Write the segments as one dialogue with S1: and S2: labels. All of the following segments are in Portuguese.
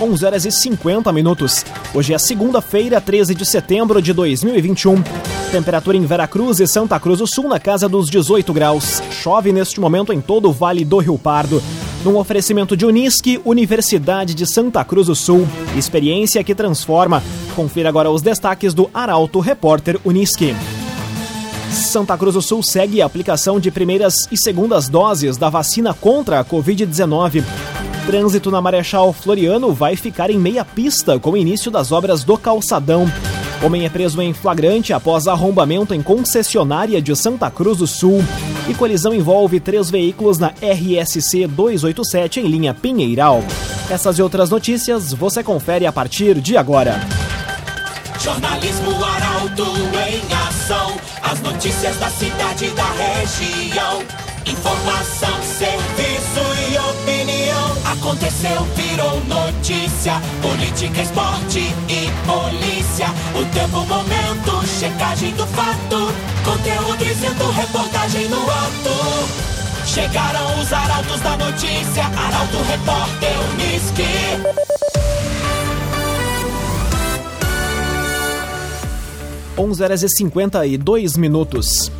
S1: 11 horas e 50 minutos. Hoje é segunda-feira, 13 de setembro de 2021. Temperatura em Veracruz e Santa Cruz do Sul na casa dos 18 graus. Chove neste momento em todo o Vale do Rio Pardo. Num oferecimento de Unisque, Universidade de Santa Cruz do Sul. Experiência que transforma. Confira agora os destaques do Arauto Repórter Unisque. Santa Cruz do Sul segue a aplicação de primeiras e segundas doses da vacina contra a Covid-19. Trânsito na Marechal Floriano vai ficar em meia pista com o início das obras do calçadão. Homem é preso em flagrante após arrombamento em concessionária de Santa Cruz do Sul. E colisão envolve três veículos na RSC 287 em linha Pinheiral. Essas e outras notícias você confere a partir de agora.
S2: Jornalismo Arauto em ação. As notícias da cidade e da região. Informação, serviço e opinião. Aconteceu, virou notícia. Política, esporte e polícia. O tempo, momento, checagem do fato. Conteúdo dizendo, reportagem no ato. Chegaram os arautos da notícia. Arauto, repórter, Unisque.
S1: 11 horas e 52 minutos.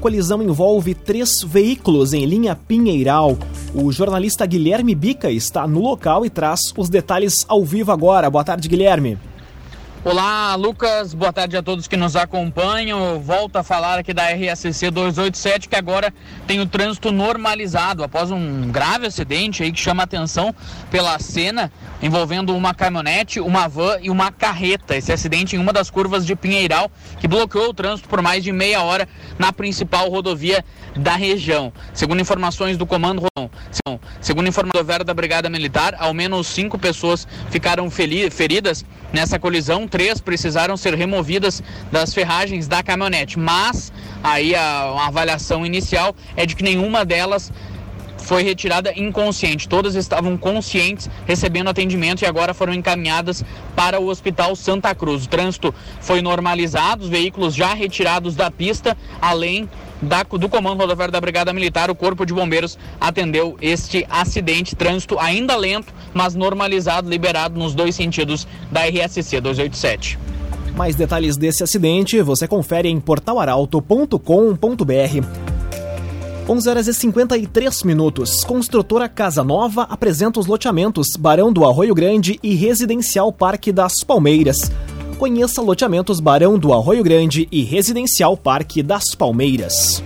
S1: Colisão envolve três veículos em linha Pinheiral. O jornalista Guilherme Bica está no local e traz os detalhes ao vivo agora. Boa tarde, Guilherme.
S3: Olá, Lucas. Boa tarde a todos que nos acompanham. Volto a falar aqui da RSC 287 que agora tem o trânsito normalizado após um grave acidente aí que chama atenção pela cena envolvendo uma caminhonete, uma van e uma carreta. Esse acidente em uma das curvas de Pinheiral que bloqueou o trânsito por mais de meia hora na principal rodovia da região. Segundo informações do comando segundo informações da Brigada Militar, ao menos cinco pessoas ficaram feridas nessa colisão três precisaram ser removidas das ferragens da caminhonete, mas aí a, a avaliação inicial é de que nenhuma delas foi retirada inconsciente. Todas estavam conscientes, recebendo atendimento e agora foram encaminhadas para o Hospital Santa Cruz. O trânsito foi normalizado, os veículos já retirados da pista, além da, do Comando Rodoviário da Brigada Militar, o Corpo de Bombeiros atendeu este acidente. Trânsito ainda lento, mas normalizado, liberado nos dois sentidos da RSC 287.
S1: Mais detalhes desse acidente você confere em portalaralto.com.br. 11 horas e 53 minutos. Construtora Casa Nova apresenta os loteamentos Barão do Arroio Grande e Residencial Parque das Palmeiras. Conheça loteamentos Barão do Arroio Grande e Residencial Parque das Palmeiras.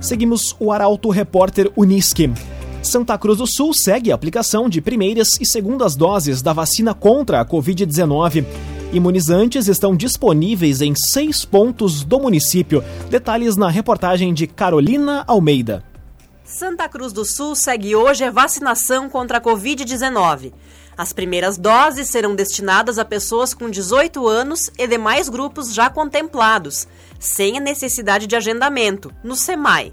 S1: Seguimos o Arauto Repórter Unisque. Santa Cruz do Sul segue a aplicação de primeiras e segundas doses da vacina contra a Covid-19. Imunizantes estão disponíveis em seis pontos do município. Detalhes na reportagem de Carolina Almeida.
S4: Santa Cruz do Sul segue hoje a vacinação contra a Covid-19. As primeiras doses serão destinadas a pessoas com 18 anos e demais grupos já contemplados, sem a necessidade de agendamento, no SEMAI.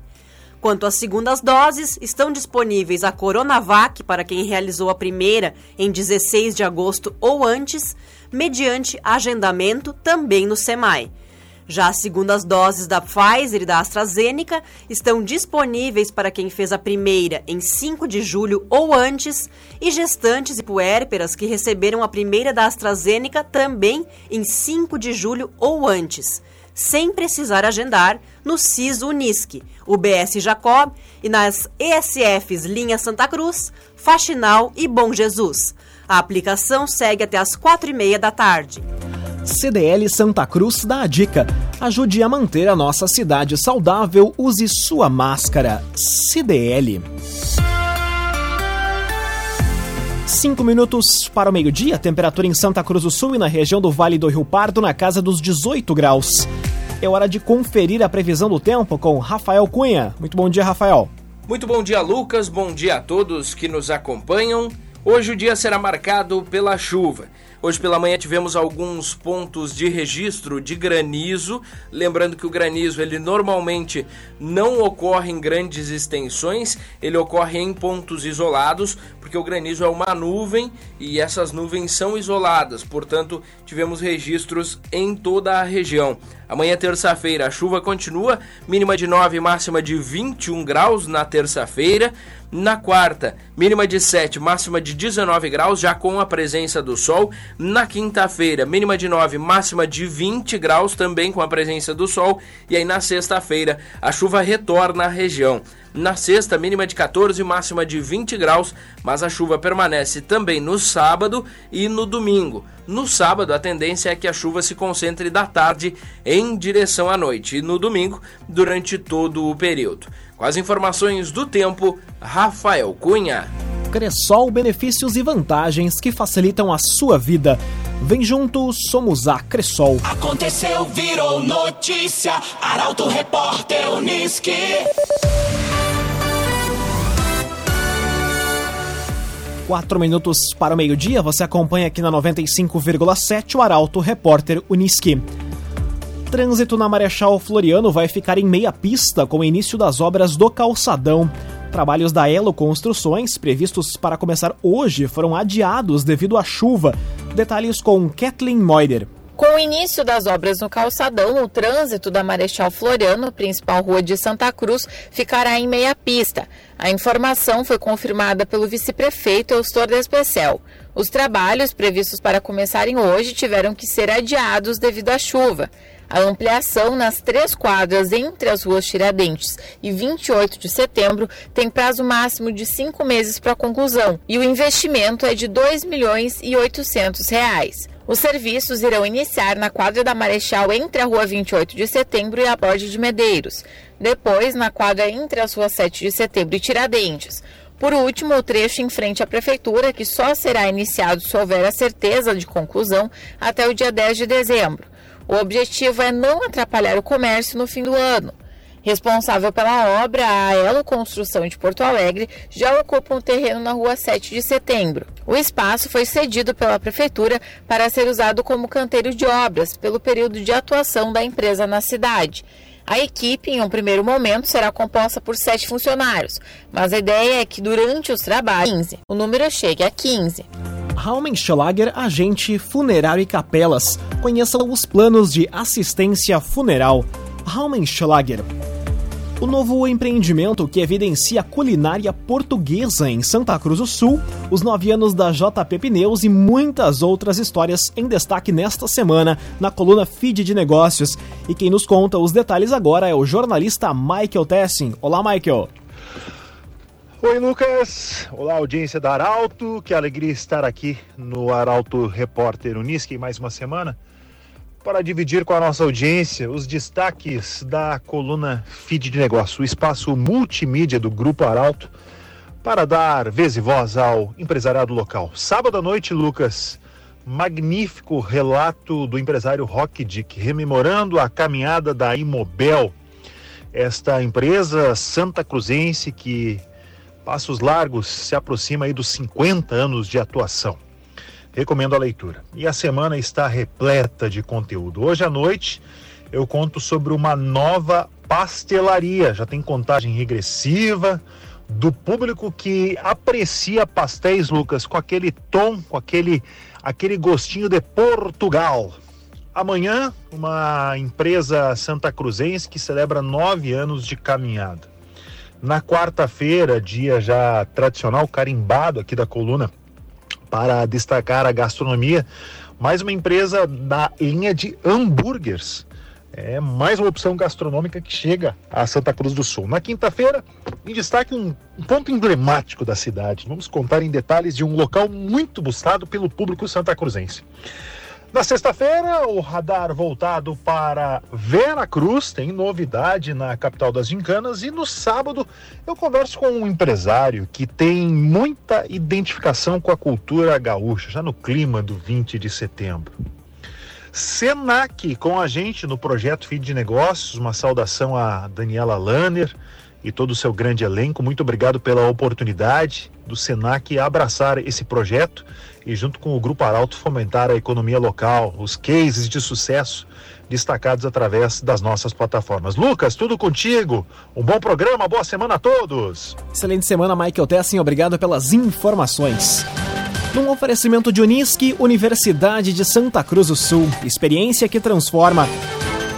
S4: Quanto às segundas doses, estão disponíveis a Coronavac para quem realizou a primeira em 16 de agosto ou antes, mediante agendamento também no SEMAI. Já as segundas doses da Pfizer e da AstraZeneca estão disponíveis para quem fez a primeira em 5 de julho ou antes, e gestantes e puérperas que receberam a primeira da AstraZeneca também em 5 de julho ou antes, sem precisar agendar no CIS Unisque, UBS Jacob e nas ESFs Linha Santa Cruz, Faxinal e Bom Jesus. A aplicação segue até as quatro e meia da tarde.
S1: CDL Santa Cruz dá a dica. Ajude a manter a nossa cidade saudável, use sua máscara. CDL. Cinco minutos para o meio-dia, temperatura em Santa Cruz do Sul e na região do Vale do Rio Pardo na casa dos 18 graus. É hora de conferir a previsão do tempo com Rafael Cunha. Muito bom dia, Rafael.
S5: Muito bom dia, Lucas. Bom dia a todos que nos acompanham. Hoje o dia será marcado pela chuva. Hoje pela manhã tivemos alguns pontos de registro de granizo, lembrando que o granizo ele normalmente não ocorre em grandes extensões, ele ocorre em pontos isolados, porque o granizo é uma nuvem e essas nuvens são isoladas, portanto, tivemos registros em toda a região. Amanhã, terça-feira, a chuva continua, mínima de 9, máxima de 21 graus na terça-feira. Na quarta, mínima de 7, máxima de 19 graus, já com a presença do sol. Na quinta-feira, mínima de 9, máxima de 20 graus, também com a presença do sol. E aí na sexta-feira, a chuva retorna à região. Na sexta, mínima de 14, máxima de 20 graus, mas a chuva permanece também no sábado e no domingo. No sábado, a tendência é que a chuva se concentre da tarde em direção à noite e no domingo, durante todo o período. Com as informações do tempo, Rafael Cunha.
S1: Cressol, benefícios e vantagens que facilitam a sua vida. Vem junto, somos a Cressol.
S2: Aconteceu, virou notícia. Arauto Repórter Uniski.
S1: Quatro minutos para o meio-dia, você acompanha aqui na 95,7 o Arauto Repórter Uniski. Trânsito na Marechal Floriano vai ficar em meia pista com o início das obras do calçadão. Trabalhos da Elo Construções, previstos para começar hoje, foram adiados devido à chuva. Detalhes com Kathleen Moider.
S6: Com o início das obras no calçadão, o trânsito da Marechal Floriano, principal rua de Santa Cruz, ficará em meia pista. A informação foi confirmada pelo vice-prefeito Eustor Despecel. Os trabalhos previstos para começarem hoje tiveram que ser adiados devido à chuva. A ampliação nas três quadras entre as ruas Tiradentes e 28 de setembro tem prazo máximo de cinco meses para conclusão e o investimento é de R$ 2 milhões e 800 reais. Os serviços irão iniciar na quadra da Marechal entre a Rua 28 de Setembro e a Borda de Medeiros. Depois, na quadra entre as ruas 7 de Setembro e Tiradentes. Por último, o trecho em frente à Prefeitura, que só será iniciado se houver a certeza de conclusão até o dia 10 de dezembro. O objetivo é não atrapalhar o comércio no fim do ano. Responsável pela obra, a Elo Construção de Porto Alegre já ocupa um terreno na rua 7 de setembro. O espaço foi cedido pela Prefeitura para ser usado como canteiro de obras pelo período de atuação da empresa na cidade. A equipe, em um primeiro momento, será composta por sete funcionários, mas a ideia é que durante os trabalhos o número chegue a 15.
S1: Raumenschlager, agente funerário e capelas. Conheça os planos de assistência funeral. Raumenschlager. O novo empreendimento que evidencia a culinária portuguesa em Santa Cruz do Sul, os nove anos da JP Pneus e muitas outras histórias em destaque nesta semana na coluna Feed de Negócios. E quem nos conta os detalhes agora é o jornalista Michael Tessin. Olá, Michael.
S7: Oi, Lucas. Olá, audiência da Arauto. Que alegria estar aqui no Arauto Repórter Unisque mais uma semana para dividir com a nossa audiência os destaques da coluna Feed de Negócio, o espaço multimídia do Grupo Arauto, para dar vez e voz ao empresariado local. Sábado à noite, Lucas, magnífico relato do empresário Rock Dick, rememorando a caminhada da Imobel, esta empresa santa cruzense que passos largos se aproxima aí dos 50 anos de atuação. Recomendo a leitura. E a semana está repleta de conteúdo. Hoje à noite eu conto sobre uma nova pastelaria. Já tem contagem regressiva do público que aprecia pastéis, Lucas, com aquele tom, com aquele, aquele gostinho de Portugal. Amanhã, uma empresa santa cruzense que celebra nove anos de caminhada. Na quarta-feira, dia já tradicional, carimbado aqui da coluna, para destacar a gastronomia, mais uma empresa da linha de hambúrgueres. É mais uma opção gastronômica que chega a Santa Cruz do Sul. Na quinta-feira, em destaque um, ponto emblemático da cidade. Vamos contar em detalhes de um local muito buscado pelo público santa cruzense. Na sexta-feira, o radar voltado para Vera Cruz, tem novidade na capital das Gincanas. E no sábado, eu converso com um empresário que tem muita identificação com a cultura gaúcha, já no clima do 20 de setembro. Senac com a gente no projeto Feed de Negócios, uma saudação a Daniela Lanner e todo o seu grande elenco. Muito obrigado pela oportunidade do Senac abraçar esse projeto e, junto com o Grupo Arauto, fomentar a economia local, os cases de sucesso destacados através das nossas plataformas. Lucas, tudo contigo. Um bom programa, boa semana a todos.
S1: Excelente semana, Michael Tessin. Obrigado pelas informações. Num oferecimento de Unisque, Universidade de Santa Cruz do Sul. Experiência que transforma.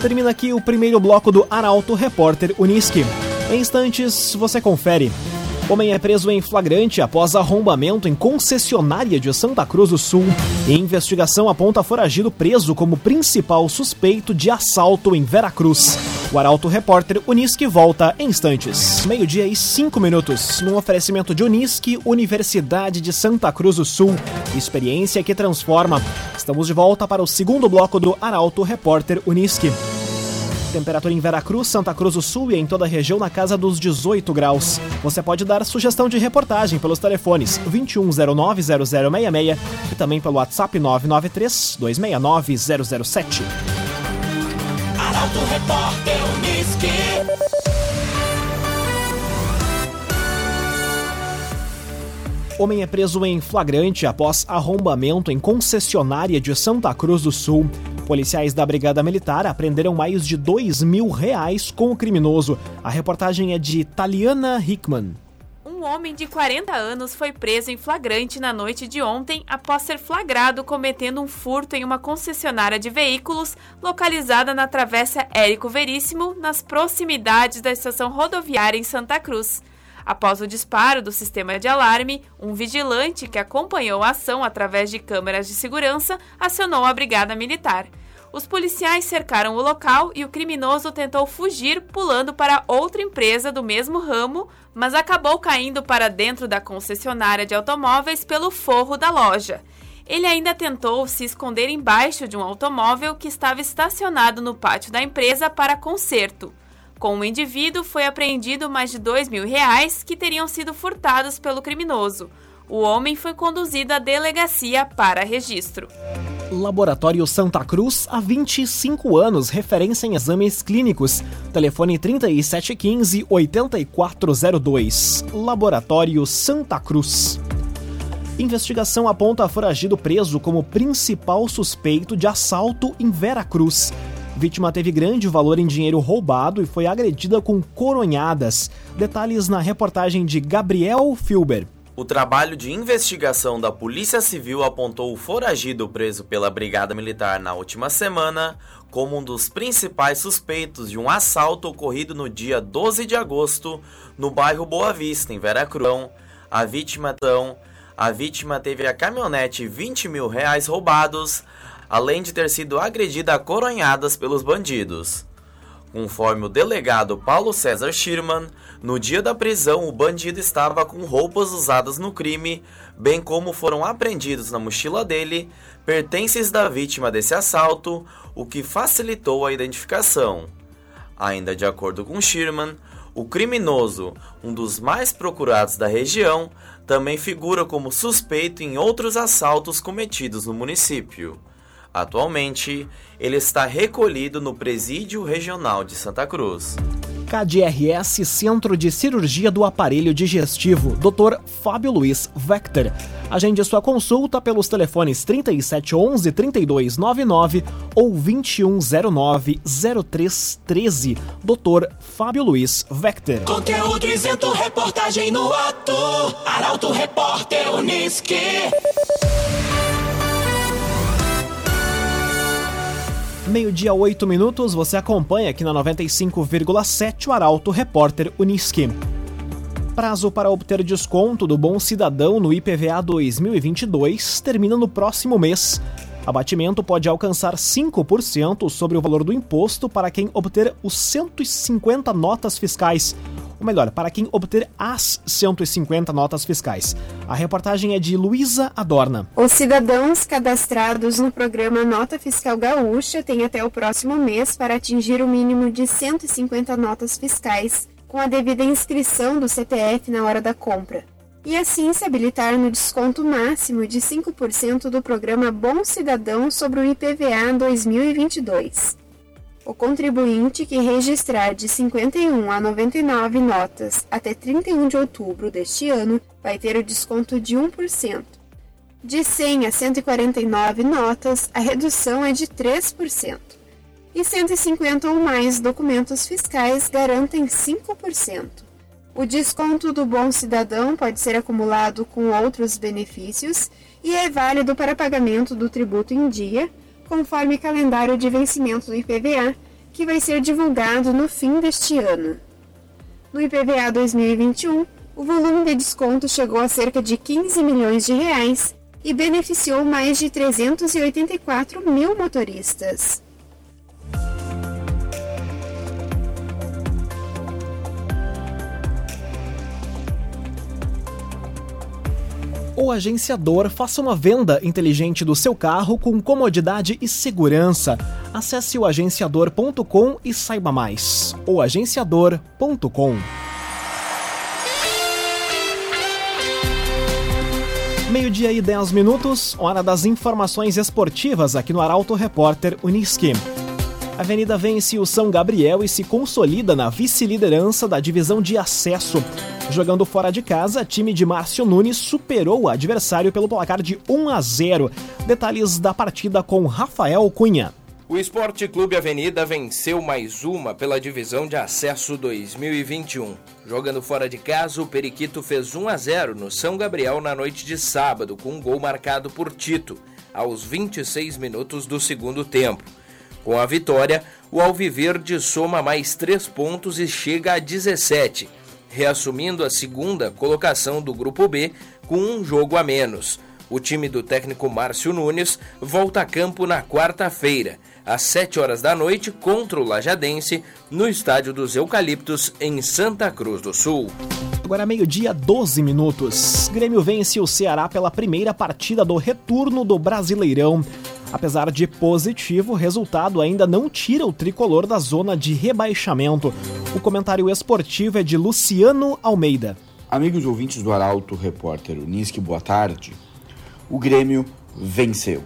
S1: Termina aqui o primeiro bloco do Arauto Repórter Unisque. Em instantes, você confere. Homem é preso em flagrante após arrombamento em concessionária de Santa Cruz do Sul. E investigação aponta foragido preso como principal suspeito de assalto em Veracruz. O Arauto Repórter Unisque volta em instantes. Meio-dia e cinco minutos. Num oferecimento de Unisque, Universidade de Santa Cruz do Sul. Experiência que transforma. Estamos de volta para o segundo bloco do Arauto Repórter Unisque. Temperatura em Veracruz, Santa Cruz do Sul e em toda a região na casa dos 18 graus. Você pode dar sugestão de reportagem pelos telefones 2109-0066 e também pelo WhatsApp 993-269-007.
S2: Arauto Repórter.
S1: Homem é preso em flagrante após arrombamento em concessionária de Santa Cruz do Sul. Policiais da Brigada Militar apreenderam mais de dois mil reais com o criminoso. A reportagem é de Taliana Hickman.
S8: Um homem de 40 anos foi preso em flagrante na noite de ontem após ser flagrado cometendo um furto em uma concessionária de veículos localizada na Travessa Érico Veríssimo, nas proximidades da estação rodoviária em Santa Cruz. Após o disparo do sistema de alarme, um vigilante que acompanhou a ação através de câmeras de segurança acionou a Brigada Militar. Os policiais cercaram o local e o criminoso tentou fugir pulando para outra empresa do mesmo ramo, mas acabou caindo para dentro da concessionária de automóveis pelo forro da loja. Ele ainda tentou se esconder embaixo de um automóvel que estava estacionado no pátio da empresa para conserto. Com o indivíduo foi apreendido mais de dois mil reais que teriam sido furtados pelo criminoso. O homem foi conduzido à delegacia para registro.
S1: Laboratório Santa Cruz, há 25 anos, referência em exames clínicos. Telefone 3715-8402. Laboratório Santa Cruz. Investigação aponta foragido preso como principal suspeito de assalto em Veracruz. Vítima teve grande valor em dinheiro roubado e foi agredida com coronhadas. Detalhes na reportagem de Gabriel Filber.
S9: O trabalho de investigação da Polícia Civil apontou o foragido preso pela Brigada Militar na última semana como um dos principais suspeitos de um assalto ocorrido no dia 12 de agosto no bairro Boa Vista, em Veracruz. A vítima, então, a vítima teve a caminhonete 20 mil reais roubados, além de ter sido agredida a coronhadas pelos bandidos. Conforme o delegado Paulo César Schirman, no dia da prisão o bandido estava com roupas usadas no crime, bem como foram apreendidos na mochila dele pertences da vítima desse assalto, o que facilitou a identificação. Ainda de acordo com Schirman, o criminoso, um dos mais procurados da região, também figura como suspeito em outros assaltos cometidos no município. Atualmente, ele está recolhido no Presídio Regional de Santa Cruz.
S1: KDRS Centro de Cirurgia do Aparelho Digestivo, Dr. Fábio Luiz Vector. Agende sua consulta pelos telefones 3711 3299 ou 2109 0313. Dr. Fábio Luiz Vector.
S2: Conteúdo isento, reportagem no ato. Arauto Repórter Unisque.
S1: Meio-dia, 8 minutos, você acompanha aqui na 95,7 o Arauto Repórter Unisque. Prazo para obter desconto do Bom Cidadão no IPVA 2022 termina no próximo mês. Abatimento pode alcançar 5% sobre o valor do imposto para quem obter os 150 notas fiscais, ou melhor, para quem obter as 150 notas fiscais. A reportagem é de Luísa Adorna.
S10: Os cidadãos cadastrados no programa Nota Fiscal Gaúcha têm até o próximo mês para atingir o mínimo de 150 notas fiscais, com a devida inscrição do CPF na hora da compra. E assim se habilitar no desconto máximo de 5% do programa Bom Cidadão sobre o IPVA 2022. O contribuinte que registrar de 51 a 99 notas até 31 de outubro deste ano vai ter o desconto de 1%. De 100 a 149 notas, a redução é de 3%. E 150 ou mais documentos fiscais garantem 5%. O desconto do Bom Cidadão pode ser acumulado com outros benefícios e é válido para pagamento do tributo em dia conforme calendário de vencimento do IPVA, que vai ser divulgado no fim deste ano. No IPVA 2021, O volume de desconto chegou a cerca de 15 milhões de reais e beneficiou mais de 384 mil motoristas.
S1: O agenciador faça uma venda inteligente do seu carro com comodidade e segurança. Acesse o agenciador.com e saiba mais. O agenciador.com Meio-dia e 10 minutos, hora das informações esportivas aqui no Arauto Repórter Uniski. A Avenida vence o São Gabriel e se consolida na vice-liderança da divisão de acesso. Jogando fora de casa, time de Márcio Nunes superou o adversário pelo placar de 1 a 0. Detalhes da partida com Rafael Cunha.
S5: O Esporte Clube Avenida venceu mais uma pela divisão de acesso 2021. Jogando fora de casa, o Periquito fez 1 a 0 no São Gabriel na noite de sábado, com um gol marcado por Tito, aos 26 minutos do segundo tempo. Com a vitória, o Alviverde soma mais 3 pontos e chega a 17, reassumindo a segunda colocação do Grupo B com um jogo a menos. O time do técnico Márcio Nunes volta a campo na quarta-feira, às 7 horas da noite, contra o Lajadense, no Estádio dos Eucaliptos, em Santa Cruz do Sul.
S1: Agora meio-dia, 12 minutos. Grêmio vence o Ceará pela primeira partida do retorno do Brasileirão. Apesar de positivo, o resultado ainda não tira o tricolor da zona de rebaixamento. O comentário esportivo é de Luciano Almeida.
S11: Amigos ouvintes do Arauto, repórter Unisque, boa tarde. O Grêmio venceu.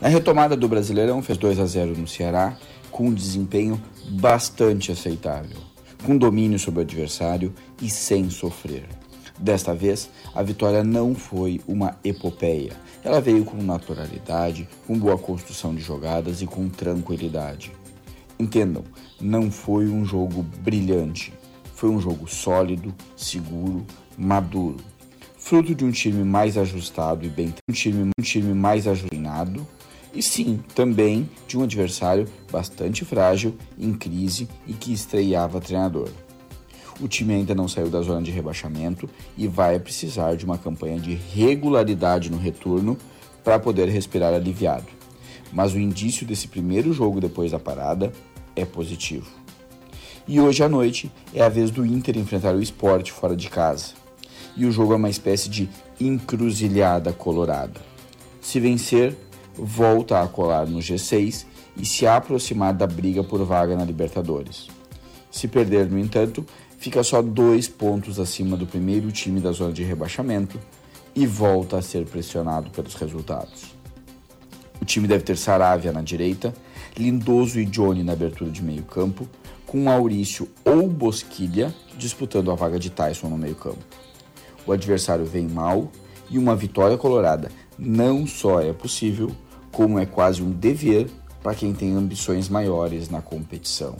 S11: Na retomada do Brasileirão, fez 2 a 0 no Ceará, com um desempenho bastante aceitável, com domínio sobre o adversário e sem sofrer. Desta vez, a vitória não foi uma epopeia. Ela veio com naturalidade, com boa construção de jogadas e com tranquilidade. Entendam, não foi um jogo brilhante. Foi um jogo sólido, seguro, maduro. Fruto de um time mais ajustado e bem um time, um time mais ajustado e sim, também de um adversário bastante frágil, em crise e que estreava treinador. O time ainda não saiu da zona de rebaixamento e vai precisar de uma campanha de regularidade no retorno para poder respirar aliviado. Mas o indício desse primeiro jogo depois da parada é positivo. E hoje à noite é a vez do Inter enfrentar o esporte fora de casa. E o jogo é uma espécie de encruzilhada colorada. Se vencer, volta a colar no G6 e se aproximar da briga por vaga na Libertadores. Se perder, no entanto, fica só dois pontos acima do primeiro time da zona de rebaixamento e volta a ser pressionado pelos resultados. O time deve ter Saravia na direita, Lindoso e Johnny na abertura de meio campo, com Maurício ou Bosquilha disputando a vaga de Tyson no meio campo. O adversário vem mal e uma vitória colorada não só é possível, como é quase um dever para quem tem ambições maiores na competição.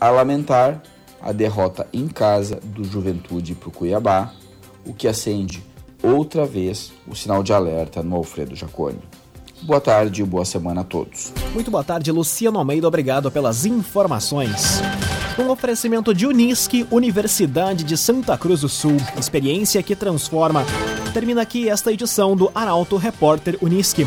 S11: A lamentar a derrota em casa do Juventude para o Cuiabá, o que acende outra vez o sinal de alerta no Alfredo Jaconi. Boa tarde e boa semana a todos.
S1: Muito boa tarde, Luciano Almeida. Obrigado pelas informações. Um oferecimento de Unisque, Universidade de Santa Cruz do Sul. Experiência que transforma. Termina aqui esta edição do Arauto Repórter Unisque.